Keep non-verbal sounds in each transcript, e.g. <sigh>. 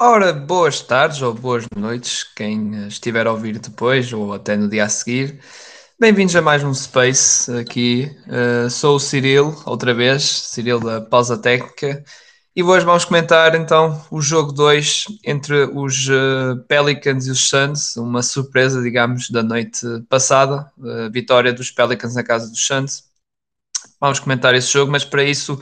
Ora, boas tardes ou boas noites, quem estiver a ouvir depois ou até no dia a seguir. Bem-vindos a mais um Space aqui. Uh, sou o Cirilo, outra vez, Cirilo da Pausa Técnica, e hoje vamos comentar então o jogo 2 entre os uh, Pelicans e os Suns, uma surpresa, digamos, da noite passada, a vitória dos Pelicans na casa dos Suns. Vamos comentar esse jogo, mas para isso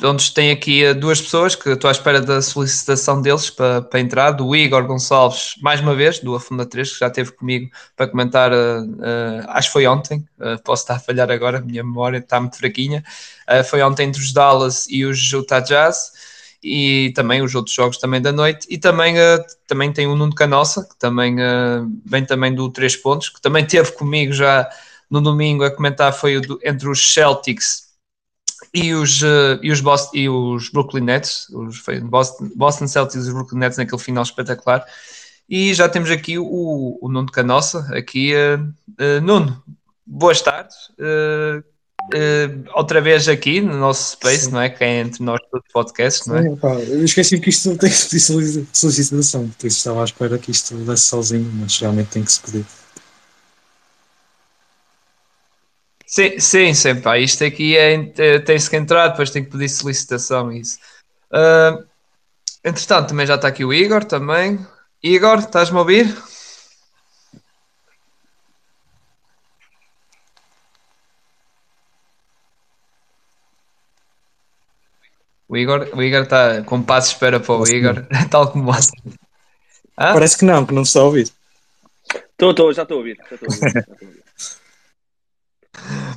onde tem aqui eh, duas pessoas que estou à espera da solicitação deles para, para entrar, do Igor Gonçalves, mais uma vez, do Afunda 3, que já esteve comigo para comentar, uh, uh, acho que foi ontem, uh, posso estar a falhar agora, a minha memória está muito fraquinha, foi ontem entre os Dallas e os Utah Jazz, e também os outros jogos também da noite, e também, também tem o Nuno Canossa, que também vem também do 3 pontos, que também <laughs> teve comigo já no domingo a comentar, foi do, entre os Celtics e os, uh, e os, Boston, e os Brooklyn Nets, os Boston, Boston Celtics e os Brooklyn Nets naquele final espetacular. E já temos aqui o, o Nuno Canossa, aqui, uh, uh, Nuno, boas tardes. outra vez aqui no nosso space, Sim. não é? Que é entre nós todos podcasts, não é? Sim, pá, eu esqueci que isto tem que se pedir solicitação, por isso estava à espera que isto desse sozinho, mas realmente tem que se pedir. Sim, sim, sim pá. Isto aqui é, é, tem-se que entrar, depois tem que pedir solicitação isso. Uh, entretanto, também já está aqui o Igor também. Igor, estás-me a ouvir? O Igor, o Igor está com passo de espera para o Igor, <laughs> tal como você. Parece que não, que não se está a ouvir. Estou, estou, já estou a ouvir. Já estou a ouvir.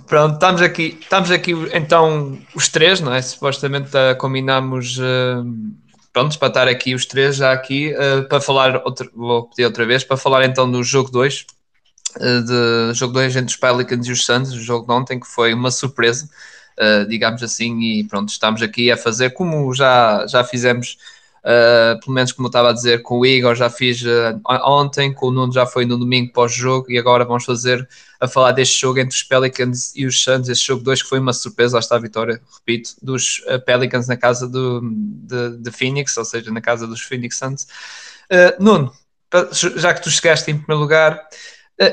Pronto, estamos aqui, estamos aqui então os três, não é? Supostamente uh, combinamos uh, prontos para estar aqui os três já aqui uh, para falar, outra, vou pedir outra vez, para falar então do jogo 2, uh, de jogo 2 entre os Pelicans e os Suns, o jogo de ontem que foi uma surpresa, digamos assim, e pronto, estamos aqui a fazer como já, já fizemos Uh, pelo menos como eu estava a dizer, com o Igor já fiz uh, ontem, com o Nuno já foi no domingo pós-jogo e agora vamos fazer a falar deste jogo entre os Pelicans e os Suns, este jogo 2 que foi uma surpresa, lá está a vitória, repito, dos uh, Pelicans na casa do, de, de, Phoenix, ou seja, na casa dos Phoenix Suns. Nuno, já que tu chegaste em primeiro lugar,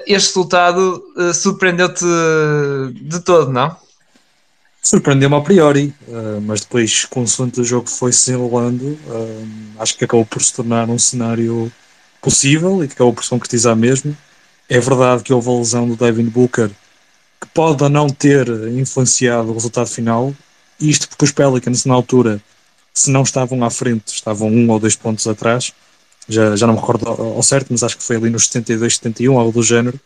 este resultado surpreendeu-te de todo, não? Surpreendeu-me a priori, uh, mas depois, consoante o jogo foi se enrolando, uh, acho que acabou por se tornar um cenário possível e que acabou por se concretizar mesmo. É verdade que houve a lesão do Devin Booker, que pode ou não ter influenciado o resultado final, isto porque os Pelicans, na altura, se não estavam à frente, estavam um ou dois pontos atrás, já, já não me recordo ao certo, mas acho que foi ali nos 72, 71, algo do género.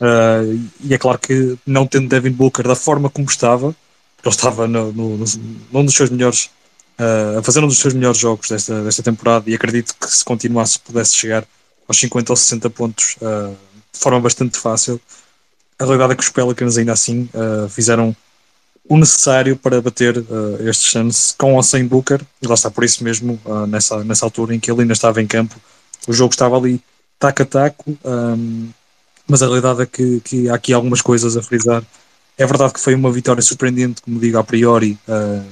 Uh, e é claro que não tendo Devin Booker da forma como estava, ele estava no, no, no, num dos seus melhores, uh, a fazer um dos seus melhores jogos desta, desta temporada e acredito que se continuasse pudesse chegar aos 50 ou 60 pontos uh, de forma bastante fácil. A realidade é que os Pelicans ainda assim uh, fizeram o necessário para bater uh, estes com ou sem Booker, e lá está por isso mesmo, nessa, nessa altura em que ele ainda estava em campo, o jogo estava ali taco a taco, um, mas a realidade é que, que há aqui algumas coisas a frisar é verdade que foi uma vitória surpreendente, como digo, a priori. Uh,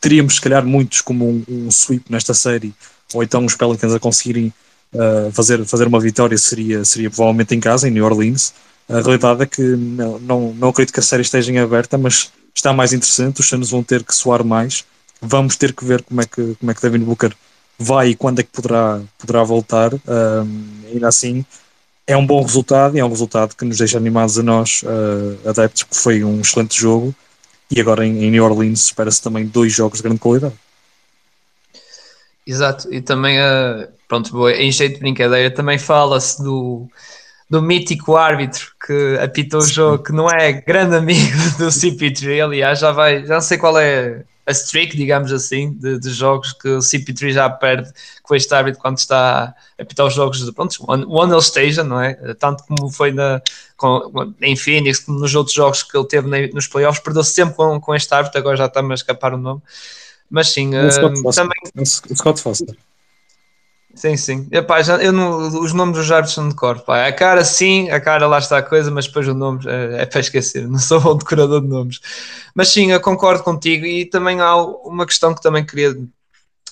teríamos, se calhar, muitos como um, um, sweep nesta série, ou então os Pelicans a conseguirem uh, fazer, fazer uma vitória seria, seria provavelmente em casa, em New Orleans. A realidade é que não, não, não acredito que a série esteja em aberta, mas está mais interessante. Os Suns vão ter que soar mais. Vamos ter que ver como é que, como é que Devin Booker vai e quando é que poderá, poderá voltar. Um, ainda assim, é um bom resultado e é um resultado que nos deixa animados a nós, uh, adeptos, que foi um excelente jogo. E agora em, em New Orleans espera-se também dois jogos de grande qualidade. Exato, e também, uh, pronto, em jeito de brincadeira, também fala-se do, do mítico árbitro que apitou o jogo, que não é grande amigo <laughs> do CP3, aliás, já vai, já não sei qual é a streak, digamos assim, de, de, jogos que o CP3 já perde com este árbitro quando está a apitar os jogos de pronto, onde ele esteja, não é? Tanto como foi na, com, em Phoenix, como nos outros jogos que ele teve na, nos playoffs, perdeu -se sempre com, com este árbitro, agora já está-me a escapar o nome. Mas sim, uh, também. Scott Foster. Sim, sim. Epá, já, eu não, os nomes dos árbitros são de cor. Pá. A cara sim, a cara lá está a coisa, mas depois o nome é, é para esquecer. Não sou bom decorador de nomes. Mas sim, eu concordo contigo e também há uma questão que também queria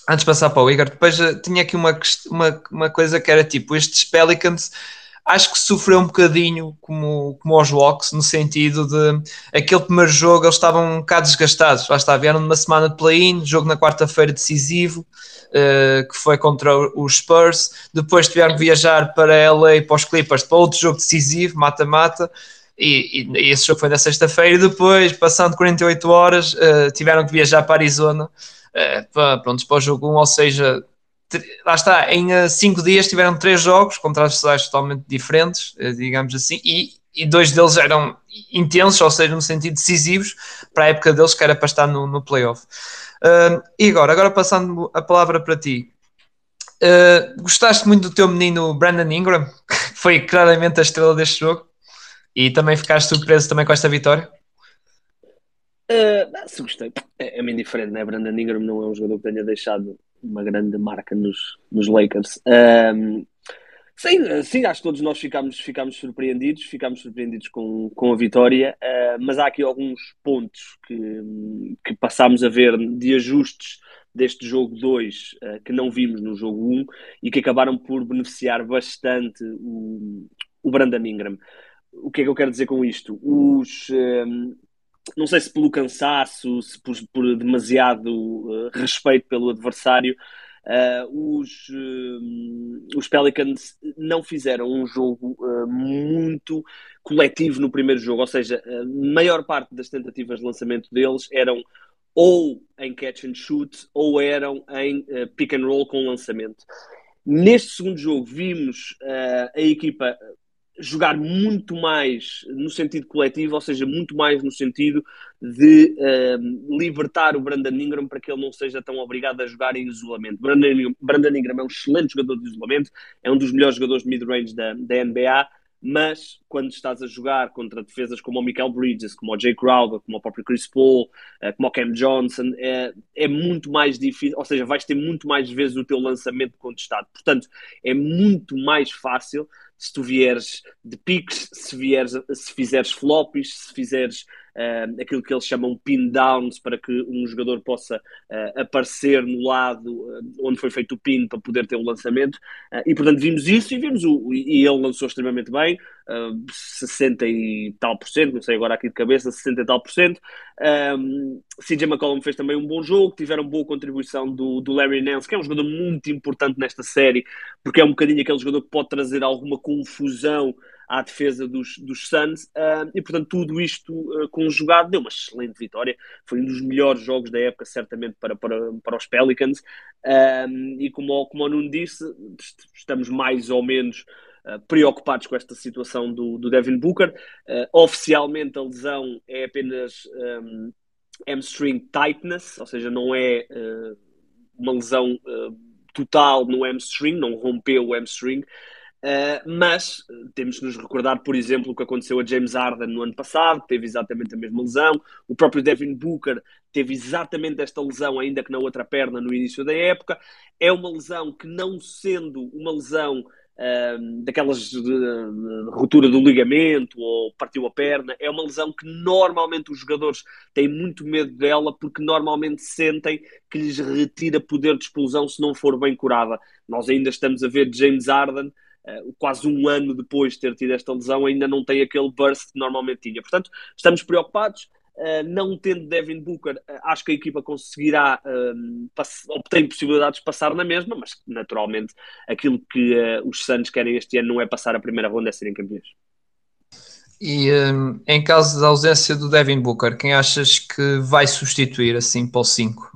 antes de passar para o Igor, depois uh, tinha aqui uma, uma, uma coisa que era tipo, estes Pelicans acho que sofreu um bocadinho como, como os Locks, no sentido de aquele primeiro jogo eles estavam um bocado desgastados. Lá está, vieram numa semana de play-in, jogo na quarta-feira decisivo, uh, que foi contra os Spurs. Depois tiveram que viajar para LA, para os Clippers, para outro jogo decisivo, mata-mata. E, e, esse jogo foi na sexta-feira. E depois, passando 48 horas, uh, tiveram que viajar para Arizona. Uh, para, pronto, para o jogo 1, ou seja, lá está, em uh, cinco dias tiveram três jogos contra adversários totalmente diferentes, uh, digamos assim, e, e, dois deles eram intensos, ou seja, no sentido decisivos para a época deles, que era para estar no, no playoff. Uh, e agora, agora passando a palavra para ti. gostaste muito do teu menino Brandon Ingram, <laughs> que foi claramente a estrela deste jogo, e também ficaste surpreso também com esta vitória? Uh, se gostei, é, é meio diferente, né? Brandon Ingram não é um jogador que tenha deixado uma grande marca nos, nos Lakers. Um, sim, sim, acho que todos nós ficámos, ficámos surpreendidos, ficámos surpreendidos com, com a vitória, uh, mas há aqui alguns pontos que, que passámos a ver de ajustes deste jogo 2 uh, que não vimos no jogo 1 um, e que acabaram por beneficiar bastante o, o Brandon Ingram. O que é que eu quero dizer com isto? Os, um, não sei se pelo cansaço, se por, por demasiado uh, respeito pelo adversário, uh, os, uh, os Pelicans não fizeram um jogo muito coletivo no primeiro jogo, ou seja, a maior parte das tentativas de lançamento deles eram ou em catch and shoot ou eram em pick and roll com lançamento. Neste segundo jogo vimos a equipa jogar muito mais no sentido coletivo, ou seja, muito mais no sentido de uh, libertar o Brandon Ingram para que ele não seja tão obrigado a jogar em isolamento. Brandon, Brandon Ingram é um excelente jogador de isolamento, é um dos melhores jogadores de mid-range da, da NBA, mas quando estás a jogar contra defesas como o Michael Bridges, como o Jay Crowder, como o próprio Chris Paul, uh, como o Cam Johnson, é, é muito mais difícil, ou seja, vais ter muito mais vezes o teu lançamento contestado. Portanto, é muito mais fácil se tu vieres de piques, se, vieres, se fizeres flops, se fizeres uh, aquilo que eles chamam pin downs para que um jogador possa uh, aparecer no lado uh, onde foi feito o pin para poder ter o lançamento. e portanto vimos isso e vimos o, e ele lançou extremamente bem, uh, 60 e tal por cento, não sei agora aqui de cabeça, 60 e tal por cento. Um, CJ McCollum fez também um bom jogo, tiveram boa contribuição do, do Larry Nance, que é um jogador muito importante nesta série, porque é um bocadinho aquele jogador que pode trazer alguma confusão à defesa dos, dos Suns. Uh, e portanto tudo isto uh, conjugado deu uma excelente vitória. Foi um dos melhores jogos da época certamente para, para, para os Pelicans. Uh, e como, como o Nuno disse estamos mais ou menos preocupados com esta situação do, do Devin Booker. Uh, oficialmente a lesão é apenas um, hamstring tightness, ou seja, não é uh, uma lesão total no hamstring, não rompeu o hamstring, Uh, mas temos de nos recordar, por exemplo, o que aconteceu a James Harden no ano passado, que teve exatamente a mesma lesão. O próprio Devin Booker teve exatamente esta lesão, ainda que na outra perna, no início da época. É uma lesão que, não sendo uma lesão daquelas de, de, ruptura do ligamento ou partiu a perna, é uma lesão que normalmente os jogadores têm muito medo dela porque normalmente sentem que lhes retira poder de explosão se não for bem curada. Nós ainda estamos a ver James Harden uh, quase um ano depois de ter tido esta lesão, ainda não tem aquele burst que normalmente tinha. Portanto, estamos preocupados. Uh, não tendo Devin Booker, uh, acho que a equipa conseguirá uh, ou tem possibilidades de passar na mesma, mas naturalmente aquilo que os Suns querem este ano não é passar a primeira ronda, é serem campeões. E um, em caso da ausência do Devin Booker, quem achas que vai substituir assim para o 5?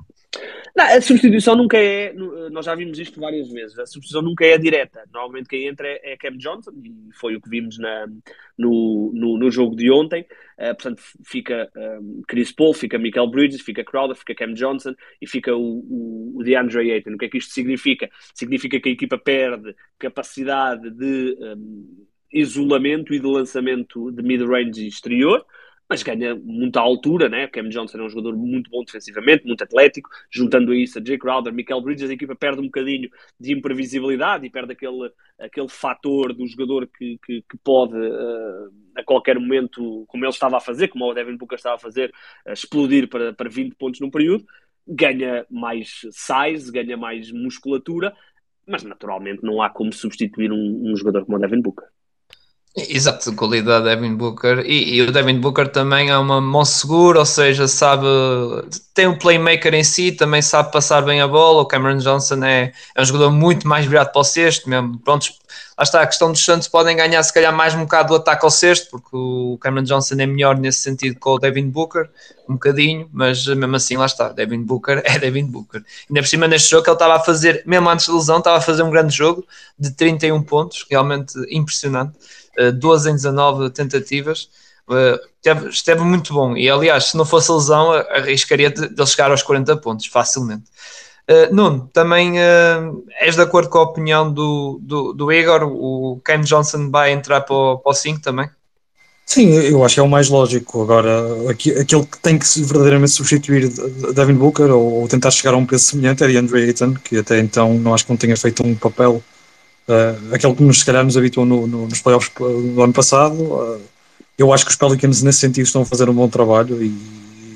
Não, a substituição nunca é. Nós já vimos isto várias vezes. A substituição nunca é direta. Normalmente quem entra é, é Cam Johnson, e foi o que vimos na, no, no, no jogo de ontem. Uh, portanto, fica um, Chris Paul, fica Michael Bridges, fica Crowder, fica Cam Johnson e fica o, o, o DeAndre Ayton. O que é que isto significa? Significa que a equipa perde capacidade de um, isolamento e de lançamento de mid-range exterior mas ganha muita altura, né? Cam Johnson é um jogador muito bom defensivamente, muito atlético, juntando a isso a Jay Crowder, Michael Bridges, a equipa perde um bocadinho de imprevisibilidade e perde aquele, aquele fator do jogador que, que, que pode uh, a qualquer momento, como ele estava a fazer, como o Devin Booker estava a fazer, uh, explodir para, para 20 pontos num período. ganha mais size, ganha mais musculatura, mas naturalmente não há como substituir um, um jogador como o Devin Booker. Exato, qualidade Devin Booker e, e, o Devin Booker também é uma mão segura, ou seja, sabe, tem um playmaker em si, também sabe passar bem a bola. O Cameron Johnson é, é um jogador muito mais virado para o sexto, mesmo. Prontos, lá está a questão dos Santos, podem ganhar se calhar mais um bocado do ataque ao sexto, porque o Cameron Johnson é melhor nesse sentido que o Devin Booker, um bocadinho, mas mesmo assim, lá está, Devin Booker <laughs> é Devin Booker. Ainda por cima neste jogo ele estava a fazer, mesmo antes da lesão, estava a fazer um grande jogo de 31 pontos, realmente impressionante 12 eh, em 19 tentativas. Uh, esteve, esteve, muito bom. E aliás, se não fosse a lesão, arriscaria de, de chegar aos 40 pontos facilmente. Uh, Nuno, também uh, és de acordo com a opinião do, do, do Igor? O Cam Johnson vai entrar para o, para o 5 também? Sim, eu acho que é o mais lógico. Agora, aquele que tem que verdadeiramente substituir Devin Booker ou, tentar chegar a um peso semelhante é Andrew Ayton, que até então não acho que não tenha feito um papel uh, aquele que nos, se calhar nos habituou no, no, nos playoffs do ano passado. Uh, eu acho que os Pelicans nesse sentido estão a fazer um bom trabalho e,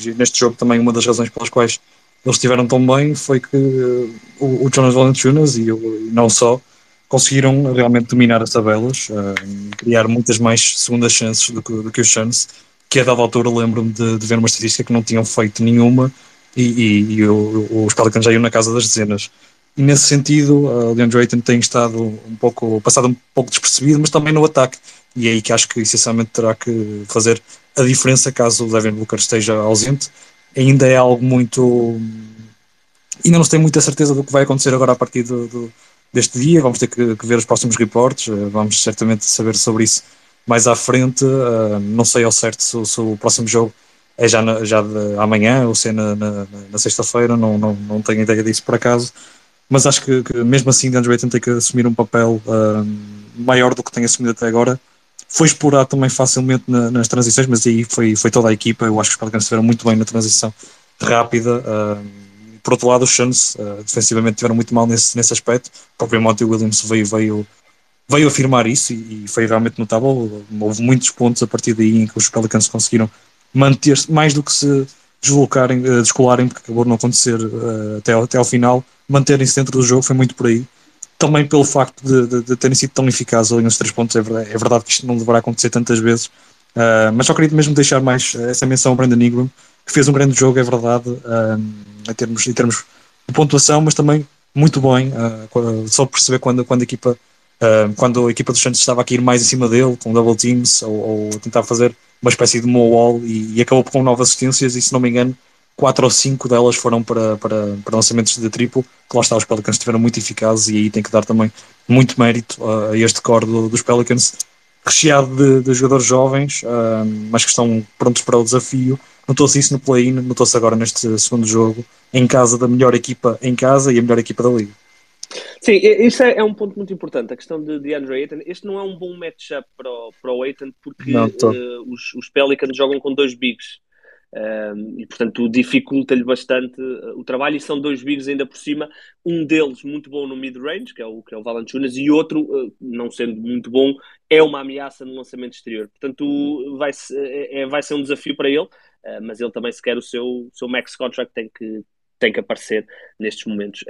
e neste jogo também uma das razões pelas quais eles estiveram tão bem foi que uh, o, o Jonas Valanciunas e, e não só conseguiram realmente dominar as tabelas, uh, criar muitas mais segundas chances do que, do que os Suns, que a dada altura lembro-me de, de, ver uma estatística que não tinham feito nenhuma e, e, e o, os Pelicans já iam na casa das dezenas. E nesse sentido, o DeAndre Ayton tem estado um pouco, passado um pouco despercebido, mas também no ataque. E é aí que acho que essencialmente terá que fazer a diferença caso o Devin Booker esteja ausente. Ainda é algo muito. Ainda não se tem muita certeza do que vai acontecer agora a partir do, do, deste dia. Vamos ter que, que, ver os próximos reportes. Eh, vamos certamente saber sobre isso mais à frente. Uh, não sei ao certo se, se, o próximo jogo é já, na, já amanhã ou se é na, na, na sexta-feira. Não, não, não tenho ideia disso por acaso mas acho que, que mesmo assim DeAndre Ayton tem que assumir um papel uh, maior do que tem assumido até agora. Foi explorado também facilmente na, nas transições, mas aí foi, foi toda a equipa. Eu acho que os Pelicans estiveram muito bem na transição rápida. Uh, por outro lado, os Suns uh, defensivamente estiveram muito mal nesse, nesse aspecto. O próprio Monty Williams veio, veio, veio afirmar isso e, e foi realmente notável. Houve muitos pontos a partir daí em que os Pelicans conseguiram manter-se mais do que se deslocarem, uh, descolarem, porque acabou de não acontecer uh, até, até ao final manterem-se dentro do jogo foi muito por aí. Também pelo facto de, de, de terem sido tão eficazes ali nos três pontos, é verdade, é verdade que isto não deverá acontecer tantas vezes, uh, mas só queria mesmo deixar mais essa menção ao Brandon Ingram, que fez um grande jogo, é verdade, uh, em, termos, em termos de pontuação, mas também muito bem, uh, só perceber quando, quando a equipa quando a equipa dos Santos estava a cair mais em cima dele, com double teams, ou, ou tentar fazer uma espécie de wall e, e, acabou com nove assistências, e se não me engano, quatro ou cinco delas foram para, para, para lançamentos de triplo, que lá está, os Pelicans estiveram muito eficazes e aí tem que dar também muito mérito a este core do, dos Pelicans, recheado de, de jogadores jovens, uh, mas que estão prontos para o desafio. Notou-se isso no play-in, notou-se agora neste segundo jogo, em casa da melhor equipa em casa e a melhor equipa da liga. Sim, isso é, é, um ponto muito importante, a questão de DeAndre Ayton. Este não é um bom matchup para o, para o Ayton, porque não, uh, os, os Pelicans jogam com dois bigs um, e portanto dificulta-lhe bastante uh, o trabalho e são dois bigs ainda por cima, um deles muito bom no mid-range, que é o, que é o Valanciunas, e outro, uh, não sendo muito bom, é uma ameaça no lançamento exterior. Portanto, vai, é, é, vai ser um desafio para ele, uh, mas ele também se quer o seu, seu max contract tem que, tem que aparecer nestes momentos.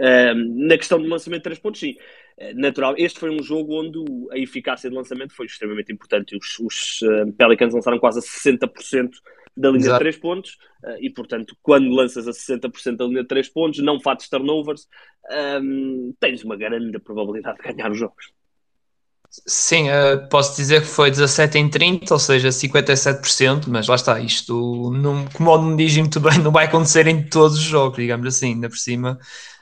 na questão do lançamento de 3 pontos, sim, natural. Este foi um jogo onde a eficácia de lançamento foi extremamente importante. Os, os Pelicans lançaram quase a 60% da linha Exato. de 3 pontos uh, e, portanto, quando lanças a 60% da linha de 3 pontos, não fazes turnovers, um, ehm, tens uma grande probabilidade de ganhar os jogos. Sim, uh, posso dizer que foi 17 em 30, ou seja, 57%, mas lá está, isto, não, como o me diz muito bem, <laughs> não vai acontecer em todos os jogos, digamos assim, ainda por cima,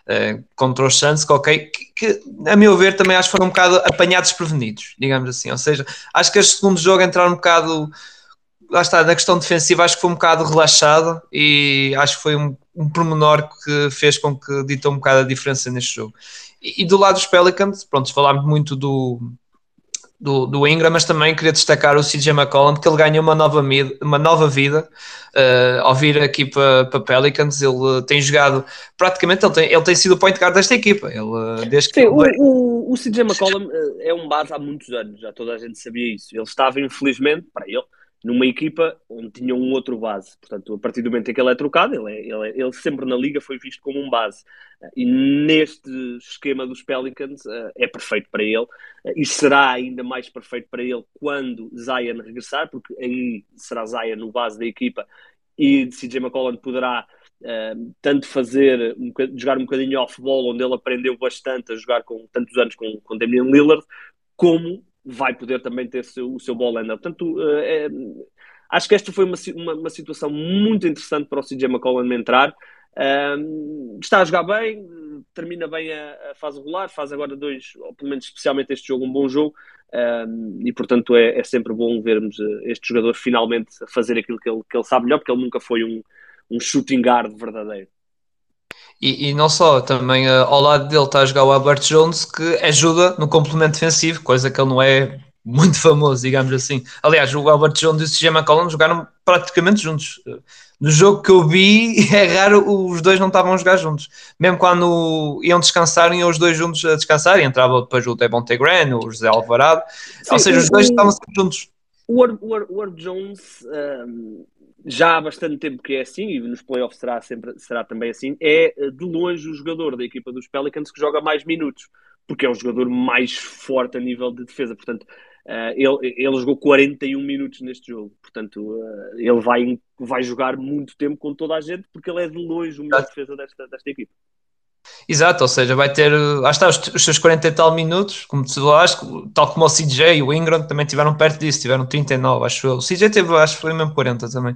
uh, contra os Suns, que, okay, que, que, a meu ver também acho que foram um bocado apanhados prevenidos, digamos assim, ou seja, acho que este segundo jogo entraram um bocado lá está, na questão defensiva acho que foi um bocado relaxado e acho que foi um, um pormenor que fez com que ditou um bocado a diferença neste jogo. E, e do lado dos Pelicans, pronto, falámos muito do, do, do, Ingram, mas também queria destacar o CJ McCollum, que ele ganhou uma nova, uma nova vida uh, ao vir aqui para, para Pelicans. Ele tem jogado, praticamente, ele tem, ele tem sido o point guard desta equipa. Ele, desde que Sim, o, o, o CJ McCollum é um base há muitos anos, já toda a gente sabia isso. Ele estava, infelizmente, para ele, numa equipa onde tinha um outro base. Portanto, a partir do momento em que ele é trocado, ele, é, ele, é, ele sempre na liga foi visto como um base. E neste esquema dos Pelicans é perfeito para ele e será ainda mais perfeito para ele quando Zion regressar, porque aí será Zion no base da equipa e CJ McCollum poderá uh, tanto fazer, um, jogar um bocadinho off-ball, onde ele aprendeu bastante a jogar com tantos anos com, com Damian Lillard, como vai poder também ter seu, o seu ball handler. Portanto, uh, é, acho que esta foi uma, uma, uma, situação muito interessante para o CJ McCollum entrar. Um, está a jogar bem, termina bem a, a, fase regular, faz agora dois, ou pelo menos especialmente este jogo, um bom jogo. Um, e portanto é, é, sempre bom vermos eh, este jogador finalmente fazer aquilo que ele, que ele sabe melhor, porque ele nunca foi um, um shooting guard verdadeiro. E, e, não só, também uh, ao lado dele está a jogar o Albert Jones, que ajuda no complemento defensivo, coisa que ele não é <laughs> muito famoso, digamos assim. Aliás, o Albert Jones e o CJ McCollum jogaram praticamente juntos. No jogo que eu vi, <laughs> é raro os dois não estavam a jogar juntos. Mesmo quando iam descansar, iam os dois juntos a descansar, e entrava depois o Devon Grant, o José Alvarado. Sim, Ou seja, os dois estavam sempre juntos. O Herb Jones um, já há bastante tempo que é assim, e nos playoffs será, sempre, será também assim, é eh, de longe o jogador da equipa dos Pelicans que joga mais minutos, porque é o jogador mais forte a nível de defesa. Portanto, uh, ele, ele jogou 41 minutos neste jogo, portanto, uh, ele vai, vai jogar muito tempo com toda a gente, porque ele é de longe o melhor defesa desta, desta equipa. Exato, ou seja, vai ter, lá está, os, os seus 40 e tal minutos, como tu falaste, tal como o CJ e o Ingram também tiveram perto disso, tiveram 39, acho eu. O CJ teve, acho que foi mesmo 40 também.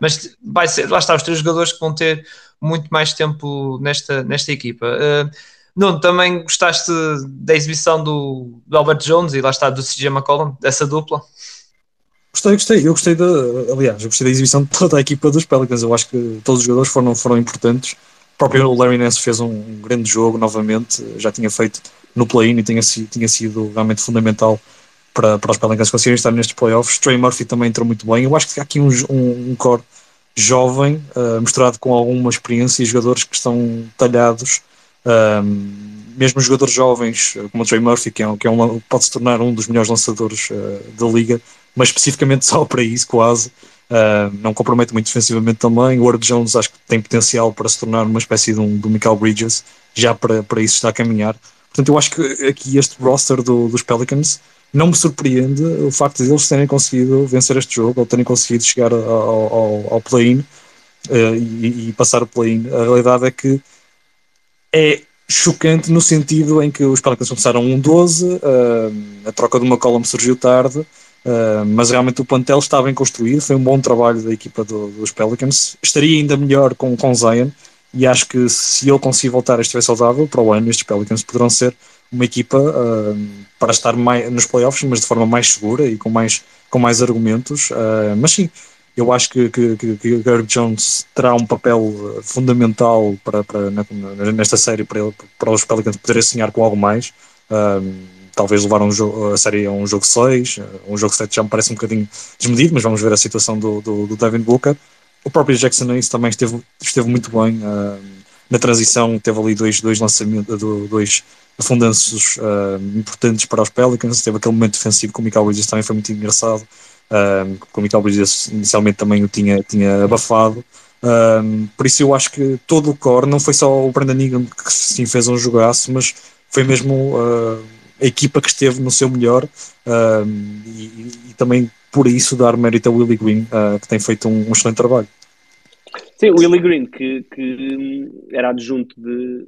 Mas vai ser, lá está, os três jogadores que vão ter muito mais tempo nesta, nesta equipa. Uh, Nuno, também gostaste da exibição do, do, Albert Jones e lá está do CJ McCollum, dessa dupla? Gostei, gostei, eu gostei da, aliás, eu gostei da exibição de toda a equipa dos Pelicans, eu acho que todos os jogadores foram, foram importantes próprio Larry Nance fez um grande jogo novamente, já tinha feito no play-in e tinha, tinha sido realmente fundamental para, para os Pelicans conseguirem estar nestes playoffs. Trey Murphy também entrou muito bem. Eu acho que há aqui um, um, um core jovem, uh, misturado com alguma experiência e jogadores que estão talhados. Um, mesmo jogadores jovens, como o Trey Murphy, que, é, que é um, pode se tornar um dos melhores lançadores uh, da liga, mas especificamente <laughs> só para isso, quase. Uh, não compromete muito defensivamente também. O Ward Jones acho que tem potencial para se tornar uma espécie de um do Michael Bridges, já para, para isso está a caminhar. Portanto, eu acho que aqui este roster do, dos Pelicans não me surpreende o facto de eles terem conseguido vencer este jogo, ou terem conseguido chegar ao, ao, ao play-in uh, e, e, passar o play-in. A realidade é que é chocante no sentido em que os Pelicans começaram 1-12, uh, ah, a troca de uma column surgiu tarde, Uh, mas realmente o plantel está bem construído, foi um bom trabalho da equipa do, dos Pelicans. Estaria ainda melhor com, com Zion e acho que se ele conseguir voltar a estiver saudável para o ano, estes Pelicans poderão ser uma equipa uh, para estar mais, nos playoffs, mas de forma mais segura e com mais, com mais argumentos. Uh, mas sim, eu acho que, que, que, que Gary Jones terá um papel fundamental para, para, nesta série para, para os Pelicans poderem sonhar com algo mais. Talvez levar um a série a um jogo 6, um jogo 7 já me parece um bocadinho desmedido, mas vamos ver a situação do, do, do Devin Booker. O próprio Jackson Hayes também esteve, esteve muito bem uh, na transição, teve ali dois, dois lançamentos, dois afundanços uh, importantes para os Pelicans, teve aquele momento defensivo com o Michael Bridges também foi muito engraçado, uh, com o Michael Bridges inicialmente também o tinha, tinha abafado, por isso eu acho que todo o core, não foi só o Brandon Ingram que sim fez um jogaço, mas foi mesmo a equipa que esteve no seu melhor e, e, também por isso dar mérito a Willie Green, uh, que tem feito um, um, excelente trabalho. Sim, o Willie Green, que, que era adjunto de,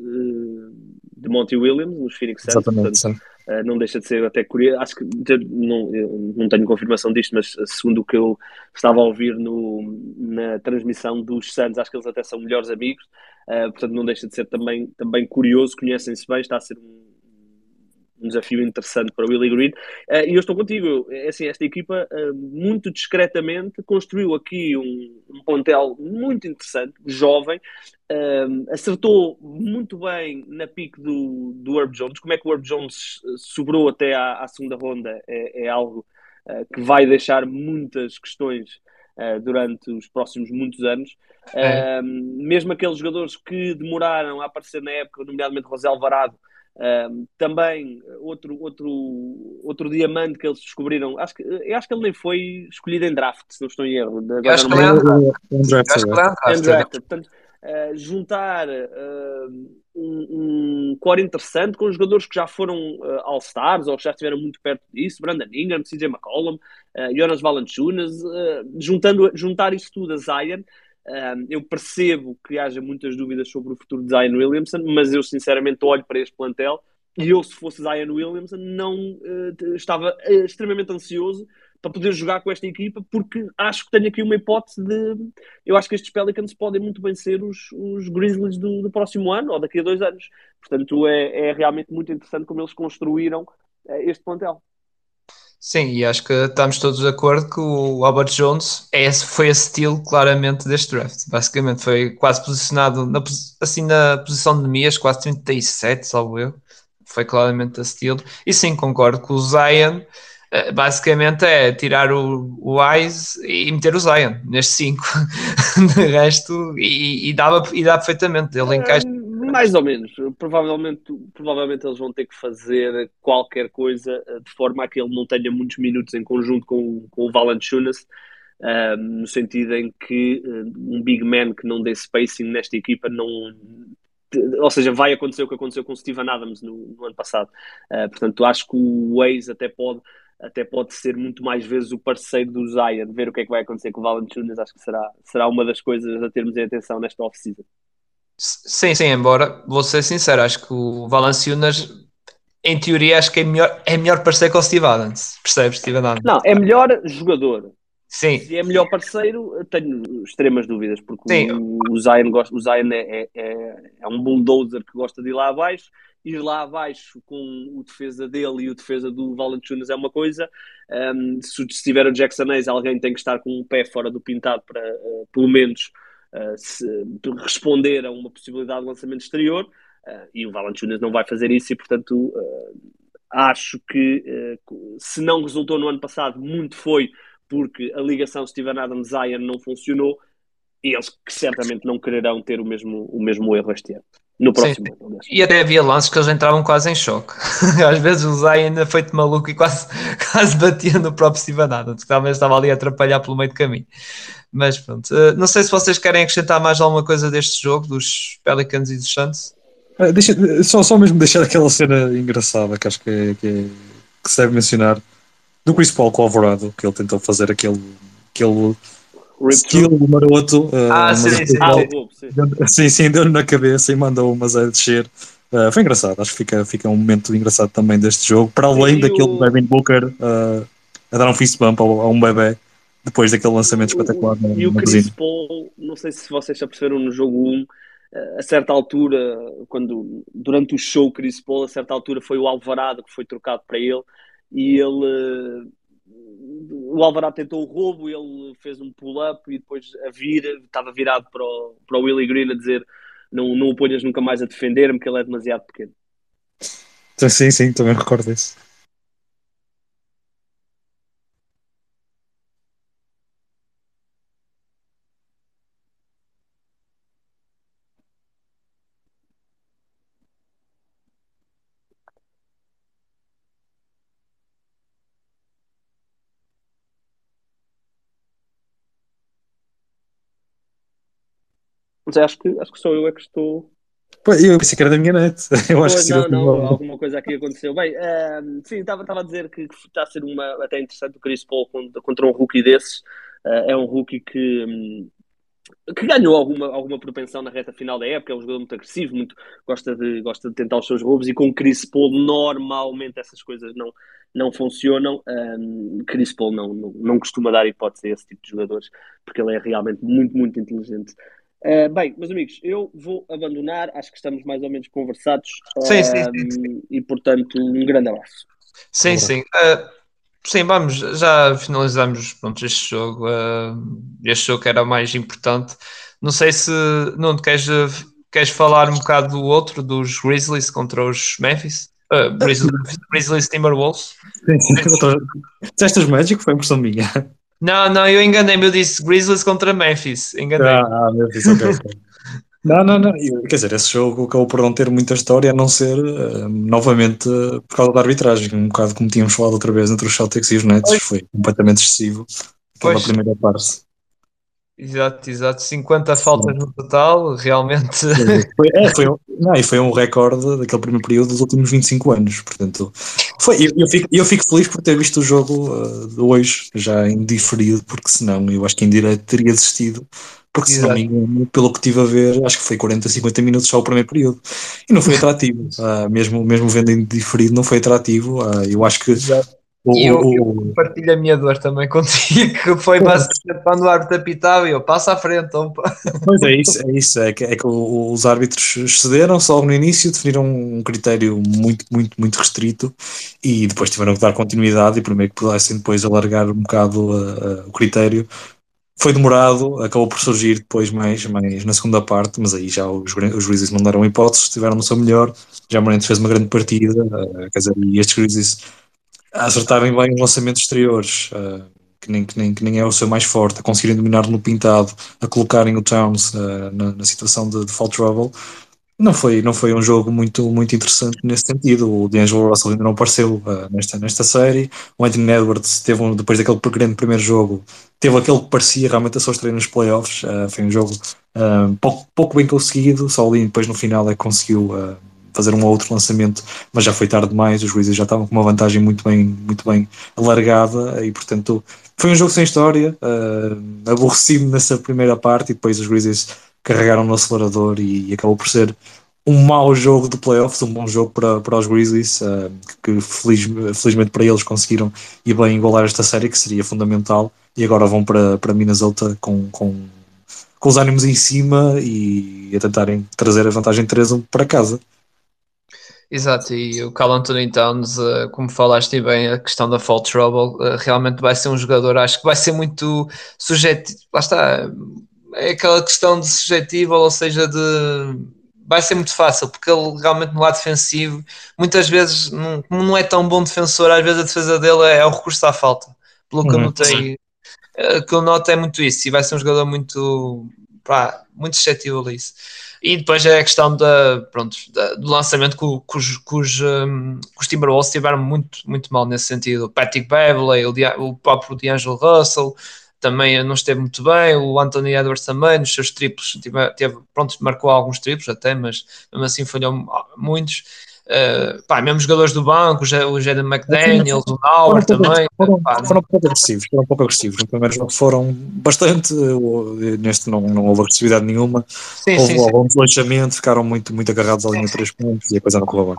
de Monty Williams nos Phoenix Suns, Exatamente, portanto, uh, não deixa de ser até curioso. Acho que não, não tenho confirmação disto, mas segundo o que eu estava a ouvir no, na transmissão dos Suns, acho que eles até são melhores amigos. Uh, portanto, não deixa de ser também, também curioso, conhecem-se bem, está a ser um, um desafio interessante para o Willie Green. Uh, e eu estou contigo, é assim, esta equipa uh, muito discretamente construiu aqui um, um plantel muito interessante, jovem, uh, acertou muito bem na pique do, do Herb Jones. Como é que o Herb Jones sobrou até à, à segunda ronda é, é algo que vai deixar muitas questões durante os próximos muitos anos. É. mesmo aqueles jogadores que demoraram a aparecer na época, nomeadamente José Alvarado, Um, também outro, outro, outro diamante que eles descobriram, acho que, eu acho que ele nem foi escolhido em draft, se não estou em erro. Agora acho, que ele é undrafted. Portanto, uh, juntar uh, um, um core interessante com jogadores que já foram uh, All-Stars ou que já estiveram muito perto disso, Brandon Ingram, CJ McCollum, uh, Jonas Valanciunas, uh, juntando, juntar isso tudo a Zion, uh, eu percebo que haja muitas dúvidas sobre o futuro de Zion Williamson, mas eu sinceramente olho para este plantel e eu, se fosse Zion Williamson, não estava extremamente ansioso para poder jogar com esta equipa, porque acho que tenho aqui uma hipótese de. Eu acho que estes Pelicans podem muito bem ser os, os Grizzlies do, do próximo ano ou daqui a dois anos. Portanto, é, é realmente muito interessante como eles construíram eh, este plantel. Sim, e acho que estamos todos de acordo que o Albert Jones é, foi a estilo claramente deste draft. Basicamente foi quase posicionado na, assim na posição de Mias, quase 37, salvo eu. Foi claramente a estilo. E sim, concordo com o Zion eh, basicamente é tirar o, o Wise e meter o Zion nestes <laughs> 5 de resto e, e, dava, e dá perfeitamente ele encaixa mais ou menos, provavelmente, provavelmente eles vão ter que fazer qualquer coisa eh, de forma a que ele não tenha muitos minutos em conjunto com, com o Valanciunas, um, eh, no sentido em que um big man que não dê spacing nesta equipa não, ou seja, vai acontecer o que aconteceu com o Steven Adams no, no ano passado. Uh, portanto, acho que o Waze até pode até pode ser muito mais vezes o parceiro do Zion, ver o que é que vai acontecer com o Valanciunas, acho que será, será uma das coisas a termos em atenção nesta off-season. Sim, sim, embora, vou ser sincero, acho que o Valanciunas, em teoria, acho que é melhor, é melhor parceiro que o Steve Adams, percebes, Steve Adams? Não, é melhor jogador. Sim. Se é melhor parceiro, tenho extremas dúvidas, porque o, o, Zion, gosta, o Zion é, é, é um bulldozer que gosta de ir lá abaixo, ir lá abaixo com o defesa dele e o defesa do Valanciunas é uma coisa. Um, se estiver o Jackson Hayes, alguém tem que estar com um pé fora do pintado para, uh, pelo menos, se, responder a uma possibilidade de lançamento exterior. Uh, e o Valanciunas não vai fazer isso e, portanto, acho que se não resultou no ano passado, muito foi porque a ligação Steven Adams-Zion não funcionou e eles que certamente não quererão ter o mesmo, o mesmo erro este ano no próximo Sim. ano. E até havia lances que eles entravam quase em choque. <laughs> Às vezes o Zay ainda feito maluco e quase, <laughs> quase batia no próprio Steven Adams, que talvez estava ali a atrapalhar pelo meio do caminho. Mas pronto, uh, não sei se vocês querem acrescentar mais alguma coisa deste jogo, dos Pelicans e dos Suns. Uh, deixa, só, só mesmo deixar aquela cena engraçada que acho que, é, que, é, que se deve mencionar do Chris Paul com o Alvorado, que ele tentou fazer aquele, aquele skill maroto. Uh, ah, sim, sim, sim. sim, sim, deu-lhe na cabeça e mandou umas a descer. Uh, foi engraçado, acho que fica, fica um momento engraçado também deste jogo, para além e daquele o... Devin Booker uh, a dar um fist bump a, a um bebê depois daquele lançamento espetacular. E o Chris Paul, não sei se vocês já perceberam no jogo 1, a certa altura, quando durante o show Chris Paul, a certa altura foi o Alvarado que foi trocado para ele e ele o Alvarado tentou o roubo, ele fez um pull-up e depois a vir, estava virado para o, para o Willie Green a dizer não, não o ponhas nunca mais a defender-me que ele é demasiado pequeno. Sim, sim, também recordo isso. Mas acho que, acho que sou eu é que estou. eu pensei que era da minha net. <laughs> Eu acho pois, que não, não, alguma coisa aqui aconteceu. Bem, uh, sim, estava a dizer que, que, está a ser uma até interessante o Chris Paul contra, contra um rookie desses. Uh, é um rookie que, um, que ganhou alguma, alguma propensão na reta final da época. É um jogador muito agressivo, muito, gosta, de, gosta de tentar os seus roubos. E com o Chris Paul, normalmente essas coisas não, não funcionam. Um, Chris Paul não, não, não costuma dar hipótese a esse tipo de jogadores, porque ele é realmente muito, muito inteligente. Uh, bem, meus amigos, eu vou abandonar, acho que estamos mais ou menos conversados. Sim, uh, sim, sim, sim, E portanto, um grande abraço. Sim, sim. Uh, sim, vamos, já finalizamos pronto, este jogo. este jogo que era o mais importante. Não sei se, não queres, queres falar um bocado do outro, dos Grizzlies contra os Memphis? Grizzlies, <laughs> Grizzlies Timberwolves? Sim, sim. Disseste os Magic? Foi impressão minha. Não, não, eu enganei-me, eu disse Grizzlies contra Memphis. Enganei. Ah, ah Memphis, ok. <laughs> Não, não, não. Quer dizer, esse jogo acabou por não ter muita história, a não ser, uh, novamente, uh, por causa da arbitragem. Um bocado como tínhamos falado outra vez entre os Celtics e os Nets, foi completamente excessivo aquela pois. primeira parte. Exato, exato. 50 faltas no total, realmente. Foi, é, foi, um, não, e foi um recorde daquele primeiro período dos últimos 25 anos. Portanto, foi, eu, eu, fico, eu fico feliz por ter visto o jogo uh, de hoje, já em diferido, porque senão eu acho que em direto teria desistido. Porque se não me engano, pelo que estive a ver, acho que foi 40, 50 minutos só o primeiro período. E não foi atrativo. Uh, <laughs> mesmo, mesmo vendo em diferido, não foi atrativo. Uh, eu acho que. Exato e eu, eu partilho a minha dor também <laughs> contigo, que foi basicamente quando o árbitro apitava e eu passo à frente. Então, pois é isso, é isso, é que, é que os árbitros excederam só no início, definiram um critério muito, muito, muito restrito e depois tiveram que dar continuidade e primeiro que pudessem depois alargar um bocado a, a, o critério. Foi demorado, acabou por surgir depois mais, mais na segunda parte, mas aí já os, os Grizzlies não deram hipóteses, estiveram no seu melhor. Já Morentes fez uma grande partida, eh, quer dizer, e estes Grizzlies a acertarem bem os lançamentos exteriores, uh, que, nem, que, nem, que nem é o seu mais forte, a conseguirem dominar no pintado, a colocarem o Towns uh, na, na, situação de, de fall trouble. Não foi, não foi um jogo muito, muito interessante nesse sentido. O D'Angelo Russell ainda não apareceu uh, nesta, nesta série. O Anthony Edwards teve um, depois daquele grande primeiro jogo, teve aquele que parecia realmente a sua estreia nos playoffs. foi um jogo pouco, pouco bem conseguido, só ali depois no final é que conseguiu fazer um outro lançamento, mas já foi tarde demais, os Wizards já estavam com uma vantagem muito bem, muito bem alargada e portanto foi um jogo sem história, uh, aborrecido nessa primeira parte e depois os Grizzlies carregaram no acelerador e, e, acabou por ser um mau jogo de playoffs, um bom jogo para, para os Grizzlies, uh, que feliz, felizmente para eles conseguiram ir bem igualar esta série, que seria fundamental, e agora vão para, para Minnesota com, com, com os ânimos em cima e a tentarem trazer a vantagem 3 para casa. Exato, e o Cal Anthony Towns, uh, como falaste bem, a questão da fall trouble, uh, realmente vai ser um jogador, acho que vai ser muito sujeito, lá está, é aquela questão de sujetível, ou seja, de vai ser muito fácil, porque ele realmente no lado defensivo, muitas vezes, não, como não é tão bom defensor, às vezes a defesa dele é, é o recurso à falta, pelo que uhum, eu notei, uh, que eu noto é muito isso, e vai ser um jogador muito, pá, muito suscetível a isso. E depois é a questão da, pronto, da, do lançamento que, que, os, que, os, um, que os Timberwolves tiveram muito, muito mal nesse sentido. O Patrick Beverley, o, o próprio D'Angelo Russell também não esteve muito bem. O Anthony Edwards também, nos seus triplos, teve, teve, pronto, marcou alguns triplos até, mas mesmo assim falhou muitos. Uh, pá, mesmo jogadores do banco, o Jaden McDaniels, o Nauer também. Foram, pá, foram pouco agressivos, foram pouco agressivos. No primeiro jogo foram bastante, neste não, não houve agressividade nenhuma. Sim, houve sim, algum desleixamento, ficaram muito, muito agarrados ali em três pontos e a coisa não correu bem.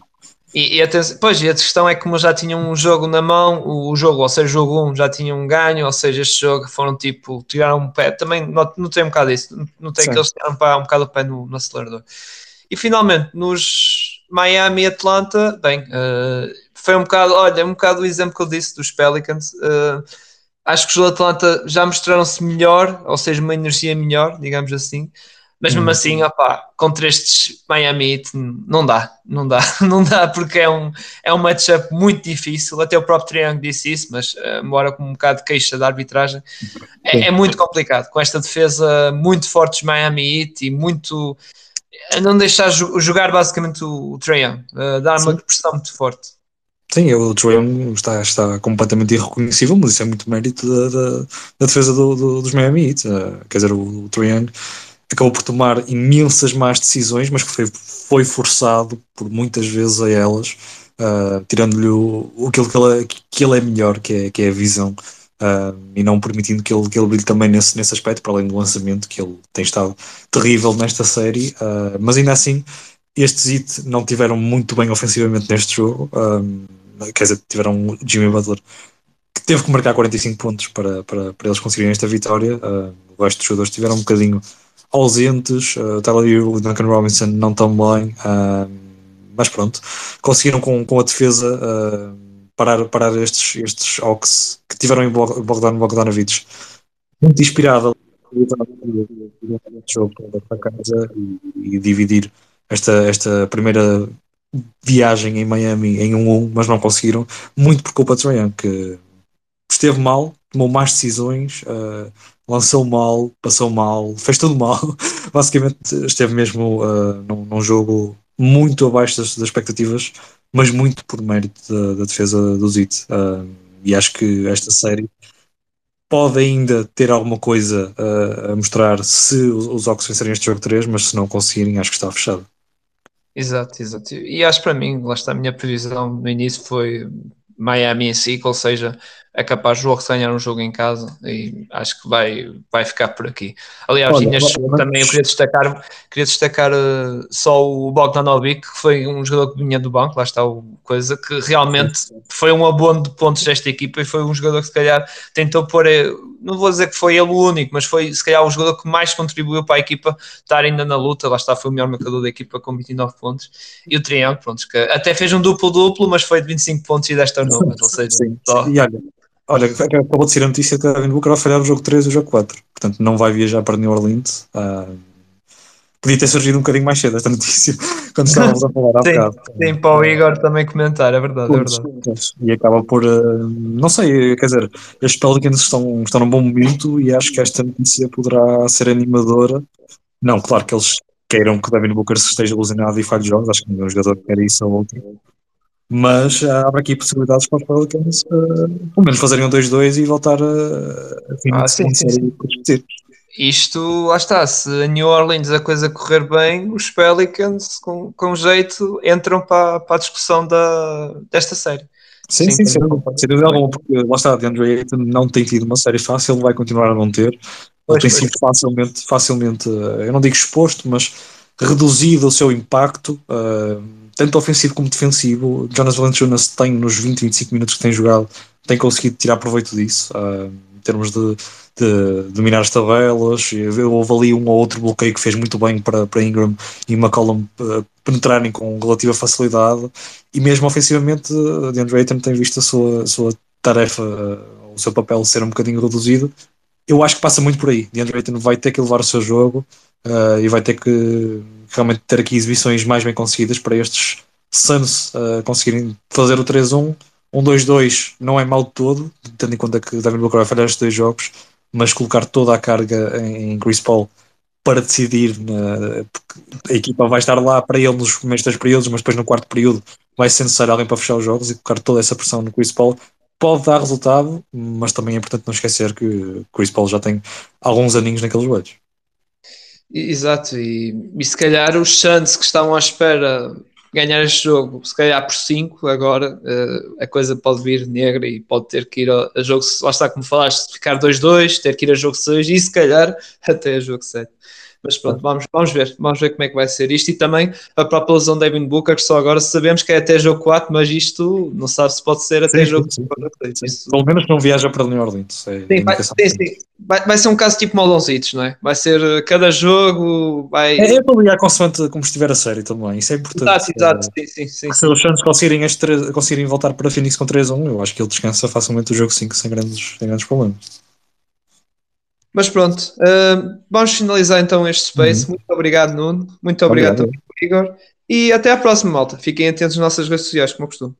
E, e, a, pois, e a questão é que como já tinham um jogo na mão, o, jogo, ou seja, o jogo 1 um, já tinham um ganho, ou seja, este jogo foram tipo, tiraram um pé, também notei um bocado isso, notei Sim. que eles tiraram um, um bocado o pé no, no acelerador. E finalmente, nos, Miami e Atlanta, bem, uh, foi um bocado, olha, um bocado o exemplo que eu disse dos Pelicans. Uh, acho que os Atlanta já mostraram-se melhor, ou seja, uma energia melhor, digamos assim. Mas mesmo hum. assim, opá, contra estes Miami Heat não dá, não dá, <laughs> não dá porque é um, é um matchup muito difícil. Até o próprio Triângulo disse isso, mas uh, embora com um bocado de queixa da arbitragem, é, é, muito complicado. Com esta defesa muito forte dos Miami Heat e muito a não deixar jogar basicamente o, o Trae Young, dar uma pressão muito forte. Sim, o Trae Young está, está completamente irreconhecível, mas isso é muito mérito da, da, da defesa do, do, dos Miami Heat. Uh, quer dizer, o, o Trae Young acabou por tomar imensas más decisões, mas que foi, foi forçado por muitas vezes a elas, uh, tirando-lhe aquilo que ele, que ele é melhor, que é, que é a visão uh, e não permitindo que ele, que ele brilhe também nesse, nesse aspecto, para além do lançamento, que ele tem estado terrível nesta série, uh, mas ainda assim estes It não tiveram muito bem ofensivamente neste jogo, uh, quer dizer, tiveram Jimmy Butler que teve que marcar 45 pontos para, para, para eles conseguirem esta vitória, uh, o resto dos jogadores estiveram um bocadinho ausentes, uh, Tyler e o Duncan Robinson não tão bem, mas pronto, conseguiram com, com a defesa parar, parar estes, estes Hawks que tiveram em Bogdan Bogdanovic. Muito inspirado jogo para casa e, e, dividir esta, esta primeira viagem em Miami em 1-1, um, um, mas não conseguiram, muito por culpa de Trae que esteve mal, tomou más decisões, uh, lançou mal, passou mal, fez tudo mal. <laughs> Basicamente esteve mesmo uh, num, num, jogo muito abaixo das, das, expectativas, mas muito por mérito da, da defesa do Zit. Uh, e acho que esta série pode ainda ter alguma coisa uh, a mostrar se os, os Ox vencerem este jogo 3, mas se não conseguirem, acho que está fechado. Exato, exato. E acho para mim, lá está a minha previsão no início foi Miami em si, ou seja, é capaz o Hawks ganhar um jogo em casa e acho que vai, vai ficar por aqui. Aliás, Olha, também eu queria destacar, queria destacar uh, só o Bogdanovic, que foi um jogador que vinha do banco, lá está o coisa, que realmente foi um abono de pontos desta equipa e foi um jogador que se calhar tentou pôr, eh, não vou dizer que foi ele o único, mas foi se calhar o jogador que mais contribuiu para a equipa estar ainda na luta, lá está, foi o melhor marcador da equipa com 29 pontos. E o Triângulo, pronto, que até fez um duplo-duplo, mas foi de 25 pontos e 10 turnovers, ou seja, sim, só... E olha, Olha, acabou de ser a notícia que a Devin Booker vai falhar o jogo 3 e o jogo 4. Portanto, não vai viajar para New Orleans. Uh, podia ter surgido um bocadinho mais cedo esta notícia, <laughs> quando estávamos a falar há sim, bocado. Sim, para o Igor também comentar, é verdade, é verdade. E acaba por, uh, não sei, quer dizer, estes Pelicans estão, estão num bom momento e acho que esta notícia poderá ser animadora. Não, claro que eles queiram que o Devin Booker se esteja ilusionado e falhe jogos, acho que nenhum jogador quer isso ou outro mas abre aqui possibilidades para os Pelicans uh, pelo menos fazerem um 2-2 e voltar a, a ah, sim, sim, sim. Isto, lá está, se a New Orleans a coisa correr bem, os Pelicans, com, com jeito, entram para, para a discussão da, desta série. Sim, sim, sim, sem dúvida alguma, porque lá está, DeAndre Ayton não tem tido uma série fácil, vai continuar a não ter. Ele tem sido facilmente, facilmente, eh, eu não digo exposto, mas reduzido o seu impacto. Uh, tanto ofensivo como defensivo. Jonas Valanciunas tem, nos 20, 25 minutos que tem jogado, tem conseguido tirar proveito disso, uh, em termos de, de, dominar as tabelas. Houve ali um ou outro bloqueio que fez muito bem para, para Ingram e McCollum uh, penetrarem com relativa facilidade. E mesmo ofensivamente, uh, DeAndre Ayton tem visto a sua, a sua tarefa, o seu papel ser um bocadinho reduzido. Eu acho que passa muito por aí. DeAndre Ayton vai ter que levar o seu jogo uh, e vai ter que realmente ter aqui exibições mais bem conseguidas para estes Suns uh, conseguirem fazer o 3-1. Um 2-2 não é mal de todo, tendo em conta que Devin Booker vai falhar estes dois jogos, mas colocar toda a carga em, Chris Paul para decidir, na, a equipa vai estar lá para ele nos primeiros três períodos, mas depois no quarto período vai ser necessário alguém para fechar os jogos e colocar toda essa pressão no Chris Paul. Pode dar resultado, mas também é importante não esquecer que Chris Paul já tem alguns aninhos naqueles joelhos. Exato, e, e se calhar os Suns que estavam à espera ganhar este jogo, se calhar por 5 agora, uh, a coisa pode vir negra e pode ter que ir a, a jogo, lá está como falaste, ficar 2-2, ter que ir a jogo 6 e se calhar <laughs> até a jogo 7. Mas pronto, vamos, vamos ver, vamos ver como é que vai ser isto e também a própria lesão de Devin Booker, só agora sabemos que é até jogo 4, mas isto não sabe se pode ser até sim, jogo sim, 4. Isso... Pelo menos não viaja para New Orleans. É sim, vai, sim, sim. Vai, vai, ser um caso tipo Maldonzitos, não é? Vai ser cada jogo. Vai... É, é para ligar consoante como estiver a série também, isso é importante. Exato, exato, sim, sim, Se os Santos conseguirem, este, conseguirem voltar para Phoenix com 3-1, eu acho que ele descansa facilmente o jogo 5 sem grandes, sem grandes problemas. Mas pronto, uh, vamos finalizar então este space. Uhum. Muito obrigado, Nuno. Muito obrigado, obrigado. Igor. E até à próxima, malta. Fiquem atentos às nossas redes sociais, como eu costumo.